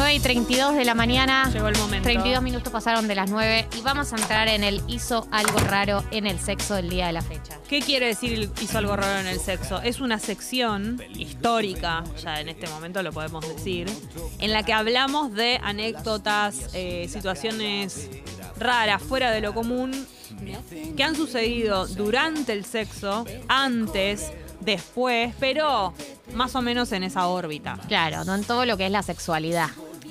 9 y 32 de la mañana. Llegó el momento. 32 minutos pasaron de las 9 y vamos a entrar en el hizo algo raro en el sexo del día de la fecha. ¿Qué quiere decir hizo algo raro en el sexo? Es una sección histórica, ya en este momento lo podemos decir, en la que hablamos de anécdotas, eh, situaciones raras, fuera de lo común, que han sucedido durante el sexo, antes, después, pero más o menos en esa órbita. Claro, no en todo lo que es la sexualidad.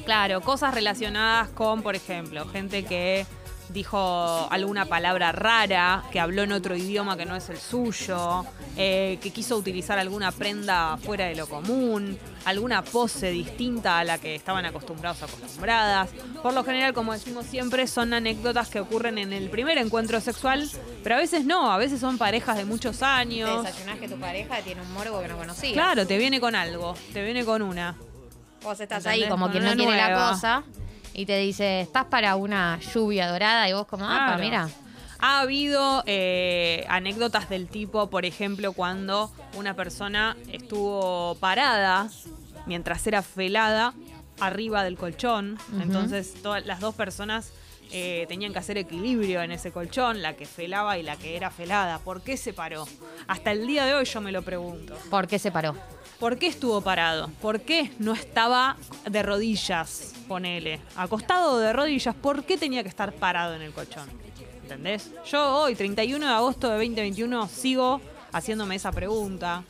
Claro, cosas relacionadas con, por ejemplo, gente que dijo alguna palabra rara, que habló en otro idioma que no es el suyo, eh, que quiso utilizar alguna prenda fuera de lo común, alguna pose distinta a la que estaban acostumbrados o acostumbradas. Por lo general, como decimos siempre, son anécdotas que ocurren en el primer encuentro sexual, pero a veces no, a veces son parejas de muchos años. desayunás que tu pareja tiene un morbo que no conocías. Claro, te viene con algo, te viene con una. Vos estás ¿Entendés? ahí como Con quien no quiere la cosa y te dice, estás para una lluvia dorada y vos como, ah, Claro. mira. Ha habido eh, anécdotas del tipo, por ejemplo, cuando una persona estuvo parada mientras era felada arriba del colchón. Entonces, todas las dos personas eh, tenían que hacer equilibrio en ese colchón, la que felaba y la que era felada. ¿Por qué se paró? Hasta el día de hoy yo me lo pregunto. ¿Por qué se paró? ¿Por qué estuvo parado? ¿Por qué no estaba de rodillas, ponele? Acostado de rodillas, ¿por qué tenía que estar parado en el colchón? ¿Entendés? Yo hoy, 31 de agosto de 2021, sigo haciéndome esa pregunta.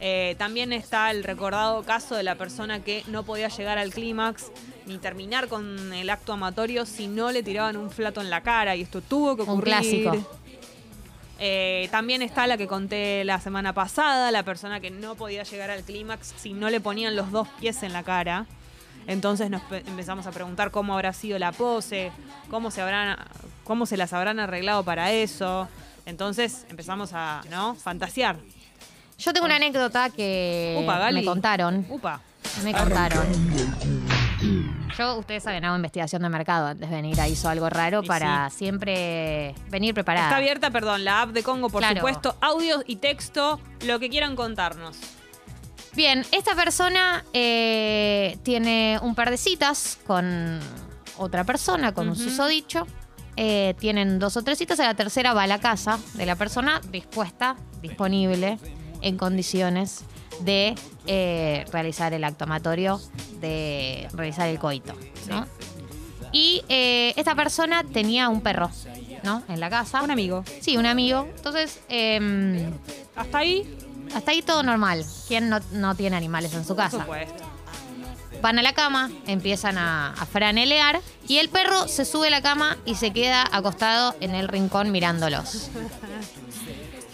Eh, también está el recordado caso de la persona que no podía llegar al clímax ni terminar con el acto amatorio si no le tiraban un flato en la cara y esto tuvo que Un ocurrir. clásico. Eh, también está la que conté la semana pasada, la persona que no podía llegar al clímax si no le ponían los dos pies en la cara. Entonces nos pe- empezamos a preguntar cómo habrá sido la pose, cómo se habrán, cómo se las habrán arreglado para eso. Entonces empezamos a, ¿no? Fantasear. Yo tengo una anécdota que Upa, me contaron. Upa. Me contaron. Yo, ustedes saben, hago investigación de mercado antes de venir a Hizo Algo Raro Y para siempre venir preparada. Está abierta, perdón, la app de Congo, por Claro. supuesto. Audio y texto, lo que quieran contarnos. Bien, esta persona eh, tiene un par de citas con otra persona, con un susodicho. Eh, tienen dos o tres citas, a la tercera va a la casa de la persona dispuesta, disponible, en condiciones de eh, realizar el acto amatorio, de realizar el coito. ¿no? Y eh, esta persona tenía un perro, ¿no? En la casa. Un amigo. Sí, un amigo. Entonces, em, Hasta ahí, hasta ahí todo normal. ¿Quién no, no tiene animales en su por casa? supuesto. Van a la cama, empiezan a, a franelear y el perro se sube a la cama y se queda acostado en el rincón mirándolos.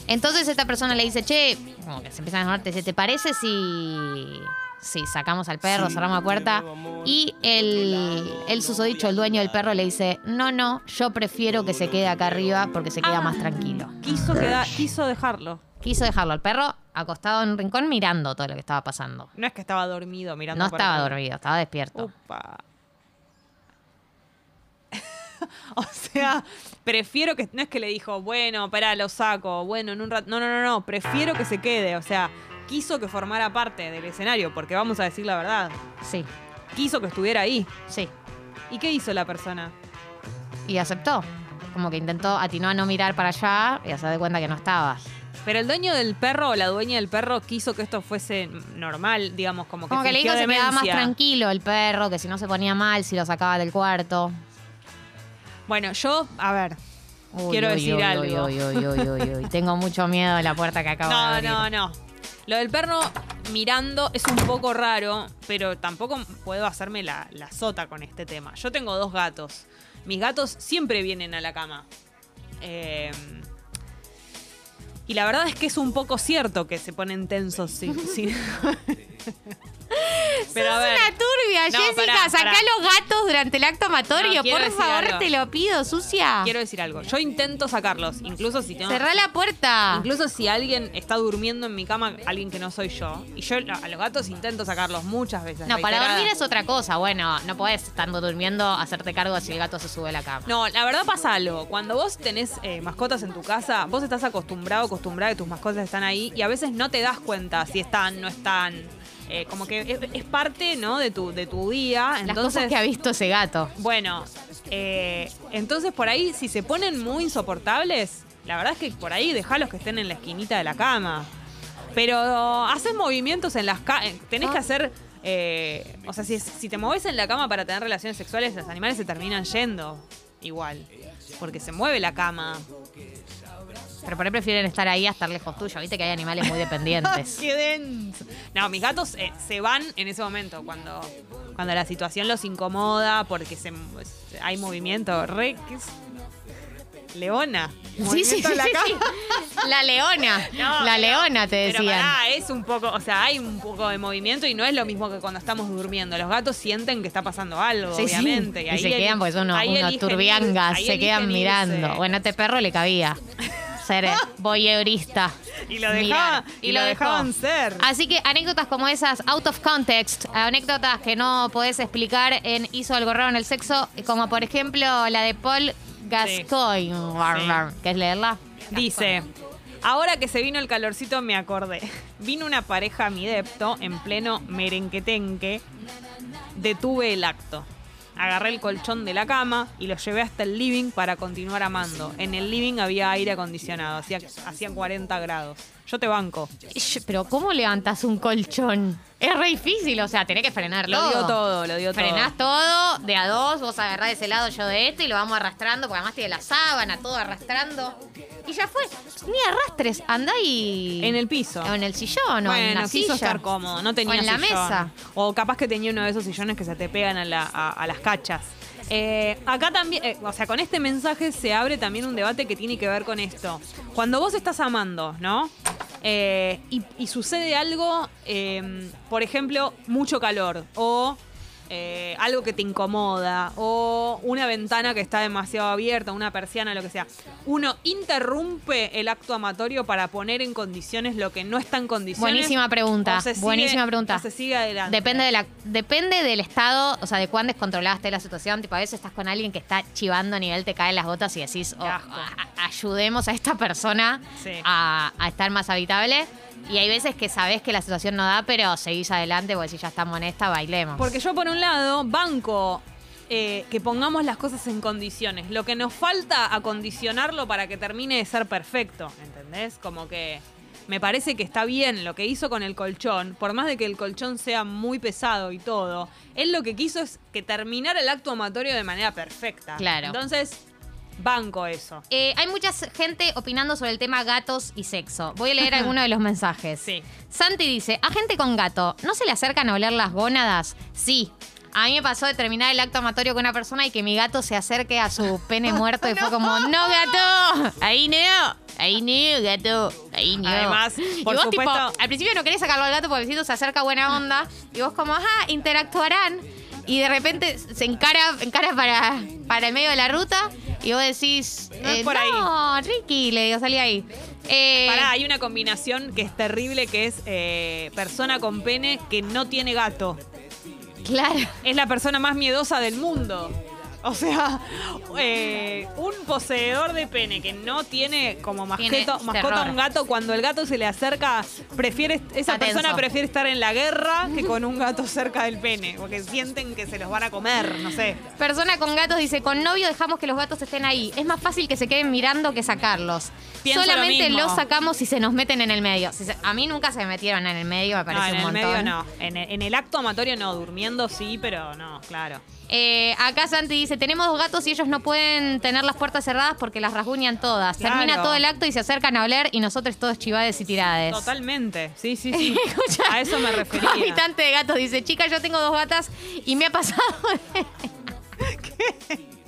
Entonces esta persona le dice, che, como que se empiezan a llamar, te dice, ¿te parece si, si sacamos al perro, cerramos la puerta? Y el, el susodicho, el dueño del perro, le dice, no, no, yo prefiero que se quede acá arriba porque se queda Ah. más tranquilo. Quiso, queda- quiso dejarlo. Quiso dejarlo al perro acostado en un rincón mirando todo lo que estaba pasando. No es que estaba dormido mirando No estaba dormido, estaba despierto. Upa. o sea, prefiero que. No es que le dijo, bueno, espera, lo saco. Bueno, en un rato. No, no, no, no. Prefiero que se quede. O sea, quiso que formara parte del escenario, porque vamos a decir la verdad. Sí, Quiso que estuviera ahí. sí. ¿Y qué hizo la persona? Y aceptó. Como que intentó, atinó a no mirar para allá y a se de cuenta que no estaba. Pero el dueño del perro o la dueña del perro quiso que esto fuese normal, digamos, como que Como que le dijo que se quedaba más tranquilo el perro, que si no se ponía mal, si lo sacaba del cuarto. Bueno, yo, a ver. Uy, Quiero uy, decir uy, algo. Uy, uy, uy, uy, uy. Tengo mucho miedo de la puerta que acabo de No, abrir. no, no. Lo del perro mirando es un poco raro, pero tampoco puedo hacerme la, la sota con este tema. Yo tengo dos gatos. Mis gatos siempre vienen a la cama. Eh, y la verdad es que es un poco cierto que se ponen tensos. Sí. pero a ver. una turbia, No, Jessica. pará, Sacá pará. los gatos durante el acto amatorio. No, Por favor, algo. te lo pido, sucia. Quiero decir algo. Yo intento sacarlos, incluso si tengo. Cerrá la puerta. Incluso si alguien está durmiendo en mi cama, alguien que no soy yo, y yo a los gatos intento sacarlos muchas veces. No, para dormir es otra cosa. Bueno, no podés estando durmiendo hacerte cargo si el gato se sube a la cama. No, la verdad pasa algo. Cuando vos tenés eh, mascotas en tu casa, vos estás acostumbrado, acostumbrada que tus mascotas están ahí y a veces no te das cuenta si están, no están. Eh, como que es, es parte, ¿no? De tu, de tu día. Las Entonces, cosas que ha visto ese gato. bueno, eh, entonces por ahí, si se ponen muy insoportables, la verdad es que por ahí dejalos que estén en la esquinita de la cama. Pero haces movimientos en las. Tenés que Ah. hacer. eh, o sea, si, si te moves en la cama para tener relaciones sexuales, los animales se terminan yendo igual. Porque se mueve la cama. Pero por ahí prefieren estar ahí a estar lejos tuyo. Viste que hay animales muy dependientes. ¡Qué denso! No, mis gatos eh, se van en ese momento, cuando, cuando la situación los incomoda, porque se, hay movimiento. Re, ¿qué es? Leona. Sí, sí, sí, la sí. La leona. No, la leona, te decían. pará, es un poco, o sea, hay un poco de movimiento y no es lo mismo que cuando estamos durmiendo. Los gatos sienten que está pasando algo, Sí, sí. obviamente. Y, ahí se eli- quedan porque son unos, unos turbiangas, se quedan mirando. Bueno, a este perro le cabía ser eh, voyeurista. Y lo y dejaban ser. Así que anécdotas como esas, out of context, anécdotas que no podés explicar en Hizo algo raro en el sexo, como por ejemplo la de Paul Gascoigne, que es leerla. Dice, ahora que se vino el calorcito me acordé. Vino una pareja a mi depto en pleno merenquetenque. Detuve el acto. Agarré el colchón de la cama y lo llevé hasta el living para continuar amando. En el living había aire acondicionado, hacía, hacían 40 grados. Yo te banco. Pero ¿cómo levantas un colchón? Es re difícil, o sea, tenés que frenar Lo dio todo, lo dio todo. Frenás todo, de a dos, vos agarrás de ese lado, yo de este, y lo vamos arrastrando, porque además tiene la sábana, todo arrastrando. Y ya fue. Ni arrastres, andá y. En el piso. O en el sillón, o en la quiso silla. estar cómodo, no tenía O en la sillón. mesa. O capaz que tenía uno de esos sillones que se te pegan a, la- a- a las cachas. Eh, acá también, eh, o sea, con este mensaje se abre también un debate que tiene que ver con esto. Cuando vos estás amando, ¿no? Eh, y, sucede algo, por ejemplo, mucho calor o eh, algo que te incomoda o una ventana que está demasiado abierta, una persiana, lo que sea. Uno interrumpe el acto amatorio para poner en condiciones lo que no está en condiciones. Buenísima pregunta, sigue- buenísima pregunta. se sigue adelante. Depende, de la, depende del estado, o sea, de cuán descontrolada esté la situación. Tipo, a veces estás con alguien que está chivando a nivel, te caen las gotas y decís, oh, a- ayudemos a esta persona Sí. a, a estar más habitable. Y hay veces que sabés que la situación no da, pero seguís adelante porque si ya estamos en esta, bailemos. Porque yo, por un lado, banco eh, que pongamos las cosas en condiciones. Lo que nos falta acondicionarlo para que termine de ser perfecto, ¿entendés? Como que me parece que está bien lo que hizo con el colchón, por más de que el colchón sea muy pesado y todo. Él lo que quiso es que terminara el acto amatorio de manera perfecta. Claro. Entonces, banco eso. Eh, hay mucha gente opinando sobre el tema gatos y sexo. Voy a leer algunos de los mensajes. Sí. Santi dice, a gente con gato, ¿no se le acercan a oler las gónadas? Sí. A mí me pasó de terminar el acto amatorio con una persona y que mi gato se acerque a su pene muerto y fue como, no gato, ahí no, ahí no, gato, ahí no. Además, y por vos tipo, supuesto- al principio no querés sacarlo al gato porque el vecino se acerca buena onda y vos como, ajá, interactuarán. Y de repente se encara, encara para, para el medio de la ruta y vos decís, No es eh, por ahí. no, Ricky, le digo, salí ahí. Eh, Pará, hay una combinación que es terrible, que es eh, persona con pene que no tiene gato. Claro. es la persona más miedosa del mundo. O sea, eh, un poseedor de pene que no tiene como mascota un gato, cuando el gato se le acerca, prefiere esa persona prefiere estar en la guerra que con un gato cerca del pene, porque sienten que se los van a comer, no sé. Persona con gatos dice, con novio dejamos que los gatos estén ahí. Es más fácil que se queden mirando que sacarlos. Pienso lo Solamente los sacamos si se nos meten en el medio. Si se- a mí nunca se me metieron en el medio, me No, parece en un el montón. medio no. En el, en el acto amatorio no, durmiendo sí, pero no, claro. Eh, acá Santi dice, tenemos dos gatos y ellos no pueden tener las puertas cerradas porque las rasguñan todas. Claro. Termina todo el acto y se acercan a oler y nosotros todos chivades y tirades. Totalmente, sí, sí, sí. A eso me refería. Habitante de gatos dice, chica, yo tengo dos gatas y me ha pasado...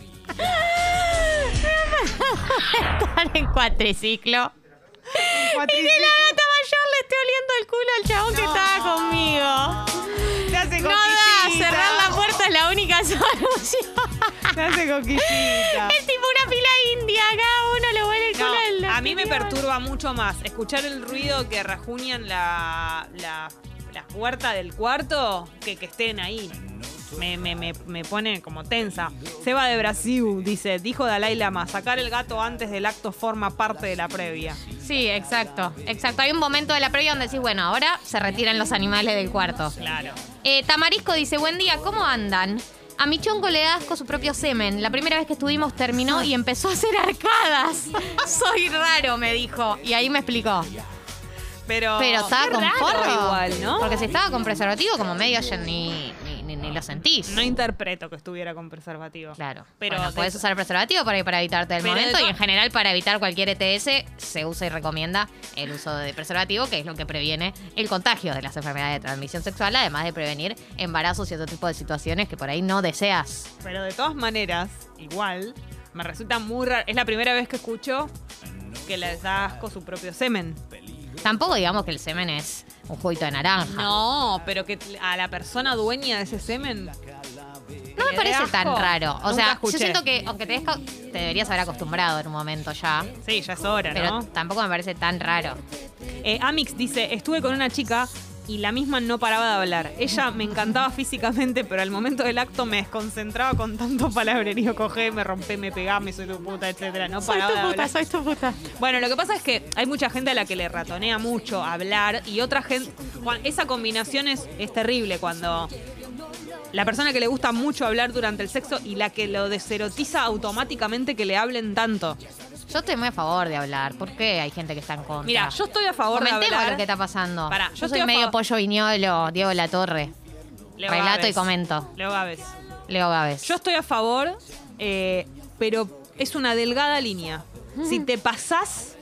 Estar en cuatriciclo. Y que la gata mayor le esté oliendo el culo al chabón que No. estaba conmigo. Te hace No da, cerrar la puerta es la única solución. Te hace coquillita. Es tipo una fila india, cada uno le huele el No, culo al a mí me perturba mucho más escuchar el ruido que rajuñan la, la, la puerta del cuarto que que estén ahí. Me, me, me, me pone como tensa. Seba de Brasil dice, dijo Dalai Lama, sacar el gato antes del acto forma parte de la previa. Sí, exacto. Exacto. Hay un momento de la previa donde decís, bueno, ahora se retiran los animales del cuarto. Claro. Eh, Tamarisco dice, buen día, ¿cómo andan? A mi chonco le da asco su propio semen. La primera vez que estuvimos terminó y empezó a hacer arcadas. Soy raro, me dijo. Y ahí me explicó. Pero, Pero estaba con forro. igual, ¿no? Porque si estaba con preservativo, como medio ni lo sentís. No interpreto que estuviera con preservativo. Claro. Pero de- puedes usar preservativo para, para evitarte el Pero momento y en general para evitar cualquier ETS se usa y recomienda el uso de preservativo, que es lo que previene el contagio de las enfermedades de transmisión sexual, además de prevenir embarazos y otro tipo de situaciones que por ahí no deseas. Pero de todas maneras, igual, me resulta muy raro. Es la primera vez que escucho que les da asco su propio semen. Tampoco digamos que el semen es un juguito de naranja. No, pero que a la persona dueña de ese semen. No ¿Le me parece tan raro. O sea, escuché. yo siento que aunque te, des ca- te deberías haber acostumbrado en un momento ya, Sí, ya es hora, pero ¿no? tampoco me parece tan raro. Eh, Amix dice, estuve con una chica y la misma no paraba de hablar. Ella me encantaba físicamente, pero al momento del acto me desconcentraba con tanto palabrerío. Cogé, me rompé, me pegá, me soy tu puta, etcétera. No paraba de hablar. soy tu puta. Bueno, lo que pasa es que hay mucha gente a la que le ratonea mucho hablar y otra gente. Esa combinación es, es terrible cuando la persona que le gusta mucho hablar durante el sexo y la que lo deserotiza automáticamente que le hablen tanto. Yo estoy muy a favor de hablar. ¿Por qué hay gente que está en contra? Mira, yo estoy a favor Comentemos de hablar. lo que está pasando. Pará, yo yo estoy soy a medio favor- pollo viñolo, Diego La Torre. Leo Relato Gávez. y comento. Leo Gávez. Leo Gávez. Yo estoy a favor, eh, pero es una delgada línea. Si te pasás,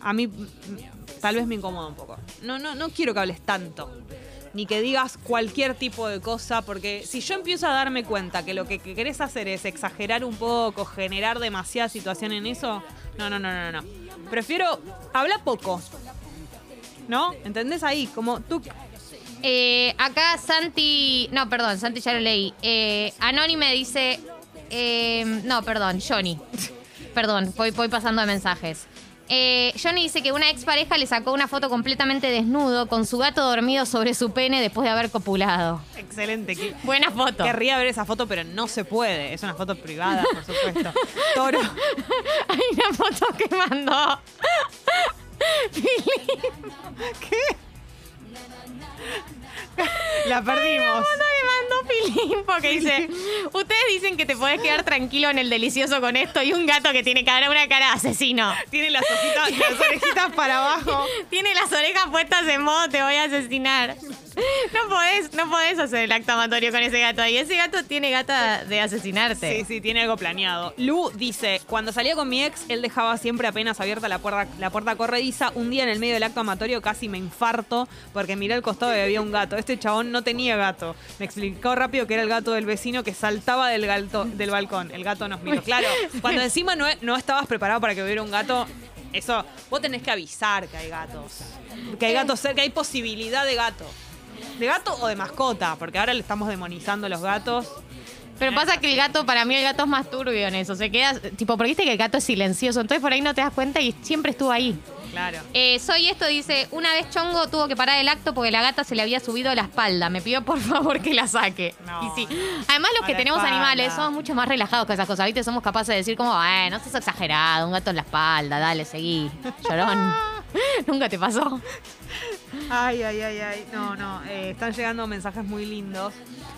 a mí mm, tal vez me incomoda un poco. No, no, no quiero que hables tanto. Ni que digas cualquier tipo de cosa, porque si yo empiezo a darme cuenta que lo que, que querés hacer es exagerar un poco, generar demasiada situación en eso, no, no, no, no, no. Prefiero hablar poco. ¿No? ¿Entendés ahí? Como tú. Eh, acá Santi. No, perdón, Santi ya lo leí. Eh, Anónime dice. eh, no, perdón, Johnny. perdón, voy, voy pasando de mensajes. Eh, Johnny dice que una expareja le sacó una foto completamente desnudo con su gato dormido sobre su pene después de haber copulado. Excelente. que- Buena foto. Querría ver esa foto, pero no se puede. Es una foto privada, por supuesto. Toro. Hay una foto que mandó. ¿Qué? La perdimos. foto que mandó Filín porque dice, ustedes dicen que te podés quedar tranquilo en el delicioso con esto y un gato que tiene cara, una cara de asesino. Tiene las hojitas, las orejitas para abajo. Tiene las orejas puestas en modo te voy a asesinar. No podés, no podés hacer el acto amatorio con ese gato. Y ese gato tiene gata de asesinarte. Sí, sí, tiene algo planeado. Lu dice, cuando salía con mi ex, él dejaba siempre apenas abierta la puerta, la puerta corrediza. Un día en el medio del acto amatorio casi me infarto porque miré al costado y había un gato. Este chabón no tenía gato. Me explicó rápido que era el gato del vecino que saltaba del, galto- del balcón. El gato nos miró. Claro, cuando encima no, no estabas preparado para que hubiera un gato, eso, vos tenés que avisar que hay gatos. Que hay gatos cerca, que hay posibilidad de gato. De gato o de mascota, porque ahora le estamos demonizando a los gatos. Pero pasa que el gato, para mí el gato es más turbio en eso. Se queda, tipo, porque viste que el gato es silencioso. Entonces por ahí no te das cuenta y siempre estuvo ahí. Claro. Eh, soy esto, dice, una vez Chongo tuvo que parar el acto porque la gata se le había subido a la espalda. Me pidió por favor que la saque. No. Y sí. Además los que tenemos espalda. animales somos mucho más relajados que esas cosas. Somos capaces de decir como, eh, no seas exagerado, un gato en la espalda, dale, seguí. Llorón. Nunca te pasó. Ay, ay, ay, ay. No, no. eh, están llegando mensajes muy lindos.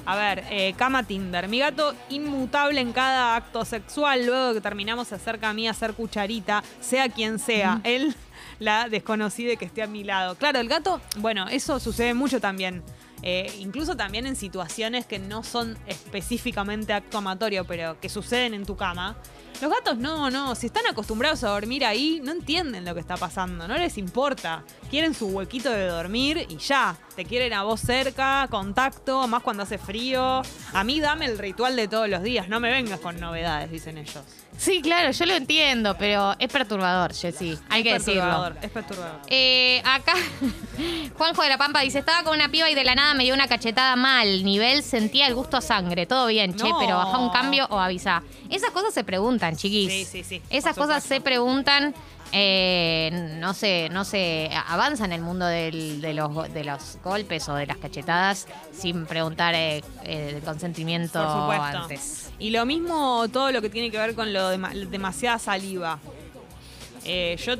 A ver, eh, Cama Tinder. Mi gato inmutable en cada acto sexual. Luego de que terminamos se acerca a mí a hacer cucharita, sea quien sea. Él, la desconocida que esté a mi lado. Claro, el gato, bueno, eso sucede mucho también. Eh, incluso también en situaciones que no son específicamente acto amatorio, pero que suceden en tu cama. Los gatos no, no, si están acostumbrados a dormir ahí, no entienden lo que está pasando, no les importa. Quieren su huequito de dormir y ya. Te quieren a vos cerca, contacto, más cuando hace frío. A mí dame el ritual de todos los días, no me vengas con novedades, dicen ellos. Sí, claro, yo lo entiendo, pero es perturbador, Jessy. Hay que es decirlo. perturbador, es perturbador. Eh, acá, Juanjo de la Pampa dice: Estaba con una piba y de la nada me dio una cachetada mal. Nivel sentía el gusto a sangre. Todo bien, che, No. pero baja un cambio o avisa. Esas cosas se preguntan, chiquis. Sí, sí, sí, Esas cosas se preguntan. Eh, no sé, no sé, avanza en el mundo del- de, los, de los golpes o de las cachetadas sin preguntar eh, el consentimiento Por supuesto. antes. Y lo mismo todo lo que tiene que ver con lo de demasiada saliva. Eh, yo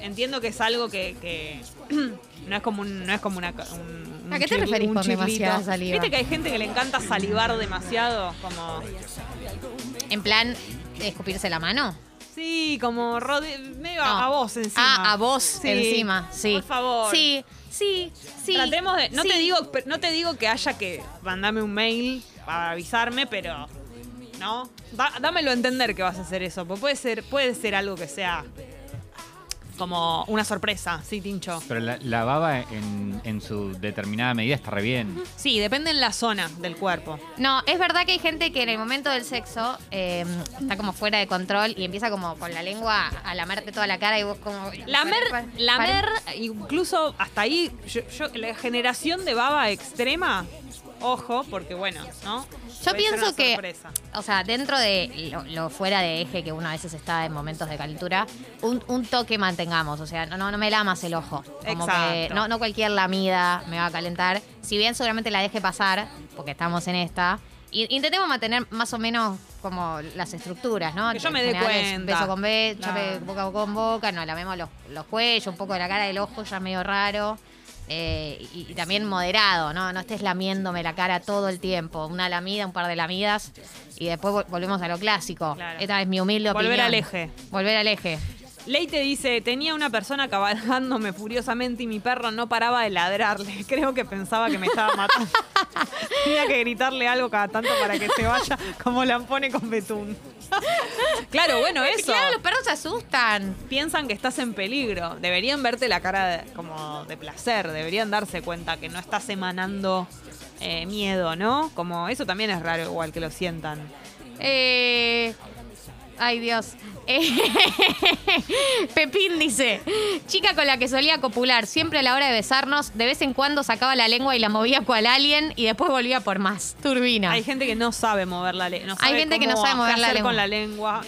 entiendo que es algo que, que no es como un, no es como una un, ¿A qué te referís con demasiada saliva? Viste que hay gente que le encanta salivar demasiado, como En plan, escupirse la mano. Sí, como rode- medio No. a vos encima. Ah, a vos Sí, encima, sí. Por favor. Sí, sí, sí. Tratemos de. No sí. te digo, no te digo que haya que mandarme un mail para avisarme, pero. ¿No? Da- dámelo a entender que vas a hacer eso. Porque puede ser, puede ser algo que sea como una sorpresa, sí, Tincho. Pero la, la baba en, en su determinada medida está re bien. Sí, depende en la zona del cuerpo. No, es verdad que hay gente que en el momento del sexo eh, está como fuera de control y empieza como con la lengua a lamerte toda la cara y vos como... Lamer, pare- pare- lamer, incluso hasta ahí, yo, yo- la generación de baba extrema, ojo, porque bueno, ¿no? Yo pienso que, sorpresa. o sea, dentro de lo, lo fuera de eje que uno a veces está en momentos de calentura, un, un toque mantengamos. O sea, no, no, no me lamas el ojo. Como que no, no cualquier lamida me va a calentar. Si bien seguramente la deje pasar, porque estamos en esta, intentemos mantener más o menos como las estructuras, ¿no? Que yo me dé cuenta. Beso con beso, Claro. boca con boca, nos lamemos los, los cuellos, un poco de la cara del ojo ya medio raro. Eh, y, y también moderado, ¿no? No estés lamiéndome la cara todo el tiempo. Una lamida, un par de lamidas y después vol- volvemos a lo clásico. Claro. Esta es mi humilde Volver opinión. al eje. Volver al eje. Leite dice, tenía una persona cabalgándome furiosamente y mi perro no paraba de ladrarle. Creo que pensaba que me estaba matando. Tenía que gritarle algo cada tanto para que se vaya como la pone con betún. claro, bueno, eso. Claro, los perros se asustan. Piensan que estás en peligro. Deberían verte la cara de- como de placer. Deberían darse cuenta que no estás emanando eh, miedo, ¿no? Como eso también es raro igual que lo sientan. Eh, ay, Dios. Eh, Pepín dice, chica con la que solía copular, siempre a la hora de besarnos, de vez en cuando sacaba la lengua y la movía cual alien y después volvía por más. Turbina. Hay gente que no sabe mover la lengua. Hay gente que no sabe mover la lengua. con la lengua.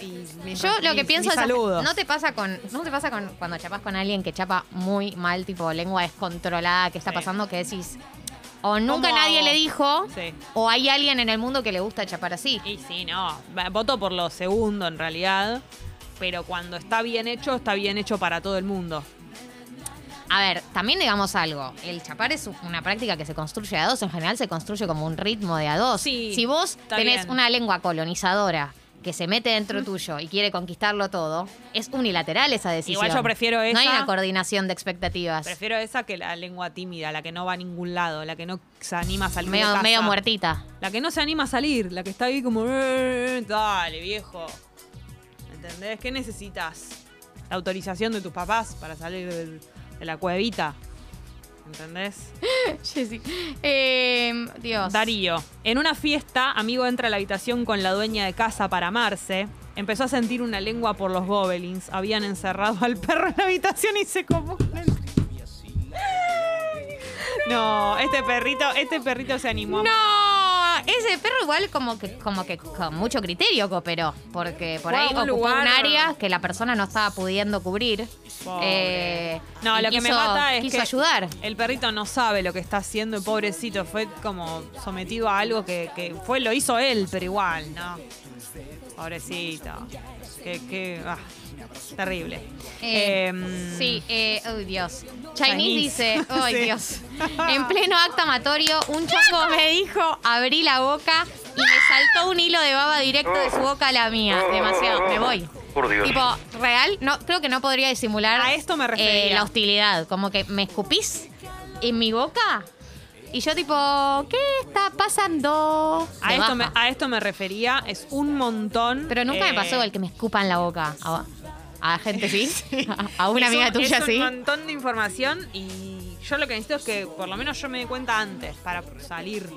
Y Yo lo que pienso es, no te pasa con, no te pasa con cuando chapas con alguien que chapa muy mal, tipo lengua descontrolada, que está Sí. pasando, que decís, o nunca ¿Cómo nadie hago? le dijo, Sí. o hay alguien en el mundo que le gusta chapar así. Y sí, no. Voto por lo segundo en realidad. Pero cuando está bien hecho, está bien hecho para todo el mundo. A ver, también digamos algo. El chapar es una práctica que se construye a dos. En general se construye como un ritmo de a dos. Sí, si vos tenés bien. una lengua colonizadora que se mete dentro tuyo y quiere conquistarlo todo, es unilateral esa decisión. Igual yo prefiero No hay esa. una coordinación de expectativas. Prefiero esa que la lengua tímida, la que no va a ningún lado, la que no se anima a salir de medio, casa. medio muertita. La que no se anima a salir, la que está ahí como... "Eh, Dale, viejo. ¿Entendés? ¿Qué necesitas? La autorización de tus papás para salir del- de la cuevita. ¿Entendés? Jessy. Eh, Dios. Darío. En una fiesta, amigo entra a la habitación con la dueña de casa para amarse. Empezó a sentir una lengua por los gobelins. Habían encerrado al perro en la habitación y se comió. No, este perrito, este perrito se animó. a- No, ese perro igual como que, como que con mucho criterio cooperó, porque por Fue a ahí un ocupó lugar- un área que la persona no estaba pudiendo cubrir. Pobre. Eh, no, y lo que me quiso- mata es quiso que ayudar. el perrito no sabe lo que está haciendo, pobrecito. Fue como sometido a algo que, que fue, lo hizo él, pero igual, ¿no? Pobrecito. Qué, qué, ah, terrible. Eh, Em, sí, eh, uy Dios. Chinese, Chinese. dice, Sí. Dios. En pleno acto amatorio, un chongo me dijo, abrí la boca y me saltó un hilo de baba directo de su boca a la mía. Demasiado, me voy. Por Dios. Tipo, real, no, creo que no podría disimular A esto me eh, refería. la hostilidad. Como que me escupís en mi boca y yo tipo, ¿qué está pasando? A esto, me, baja. a esto me refería, es un montón. Pero nunca eh, me pasó el que me escupa en la boca. A, a gente sí. A una es amiga un- tuya es sí. un montón de información y yo lo que necesito es que por lo menos yo me dé cuenta antes para salir.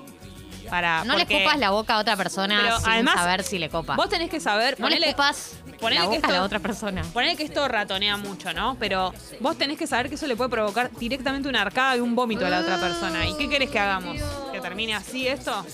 Para, No le porque escupas la boca a otra persona Pero sin además, saber si le copa. Vos tenés que saber. no le ponele- escupas ponele la que a la esto- otra persona. Ponele que esto ratonea mucho, ¿no? Pero vos tenés que saber que eso le puede provocar directamente una arcada y un vómito a la otra persona. ¿Y qué querés que hagamos? ¿Que termine así esto?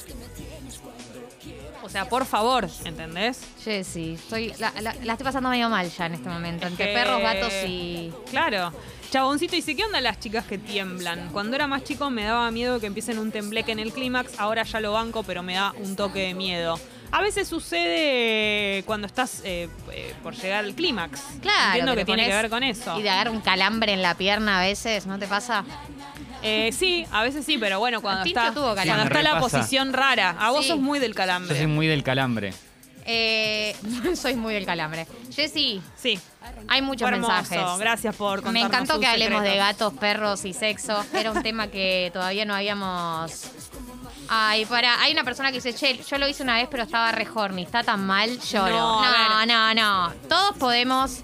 O sea, por favor, ¿entendés? Jessy, estoy, la, la- la estoy pasando medio mal ya en este momento. Es Entre que- perros, gatos y. Claro. Chaboncito dice, ¿qué onda las chicas que tiemblan? Cuando era más chico me daba miedo que empiecen un tembleque en el clímax, ahora ya lo banco, pero me da un toque de miedo. A veces sucede cuando estás eh, eh, por llegar al clímax. Claro. Entiendo que, tiene que ver con eso. Y de dar un calambre en la pierna a veces, ¿no te pasa? Eh, sí, a veces sí, pero bueno, cuando Tincho está, tuvo calambre. cuando está la repasa. posición rara. A vos Sí. sos muy del Yo calambre. soy muy del calambre. Eh, soy muy del calambre. Jessy, Sí. hay muchos Fue hermoso. mensajes. Gracias por contarnos Me encantó sus que hablemos de secretos. gatos, perros y sexo. Era un tema que todavía no habíamos. Ay, para. Hay una persona que dice, che, yo lo hice una vez, pero estaba re horny. ¿Está tan mal? Lloro. No, No, no, no. Todos podemos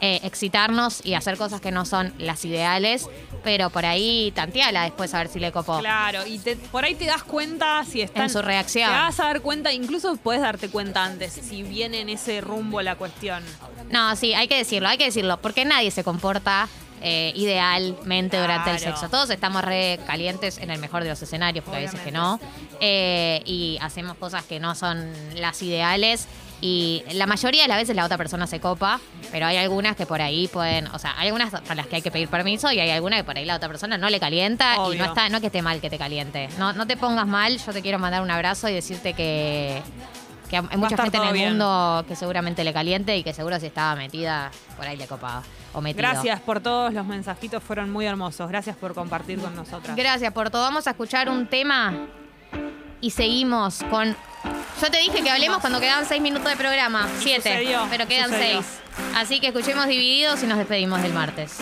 eh, excitarnos y hacer cosas que no son las ideales, pero por ahí tanteala después a ver si le copó. Claro, y te- por ahí te das cuenta si está En su reacción. Te vas a dar cuenta, incluso puedes darte cuenta antes si viene en ese rumbo la cuestión. No, sí, hay que decirlo, hay que decirlo, porque nadie se comporta eh, idealmente durante el Claro. sexo. Todos estamos re calientes en el mejor de los escenarios, porque a veces que no. Eh, y hacemos cosas que no son las ideales. Y la mayoría de las veces la otra persona se copa, pero hay algunas que por ahí pueden, o sea, hay algunas para las que hay que pedir permiso y hay algunas que por ahí la otra persona no le calienta y Obvio. no está, no que esté mal que te caliente. No, no te pongas mal, yo te quiero mandar un abrazo y decirte que, que hay mucha estar gente en todo el bien. mundo que seguramente le caliente y que seguro si estaba metida, por ahí le copaba. O metido. Gracias por todos los mensajitos, fueron muy hermosos. Gracias por compartir con nosotras. Gracias por todo. Vamos a escuchar un tema y seguimos con. Yo te dije que hablemos cuando quedaban seis minutos de programa. Siete. sucedió, pero quedan sucedió. seis. Así que escuchemos divididos y nos despedimos del martes.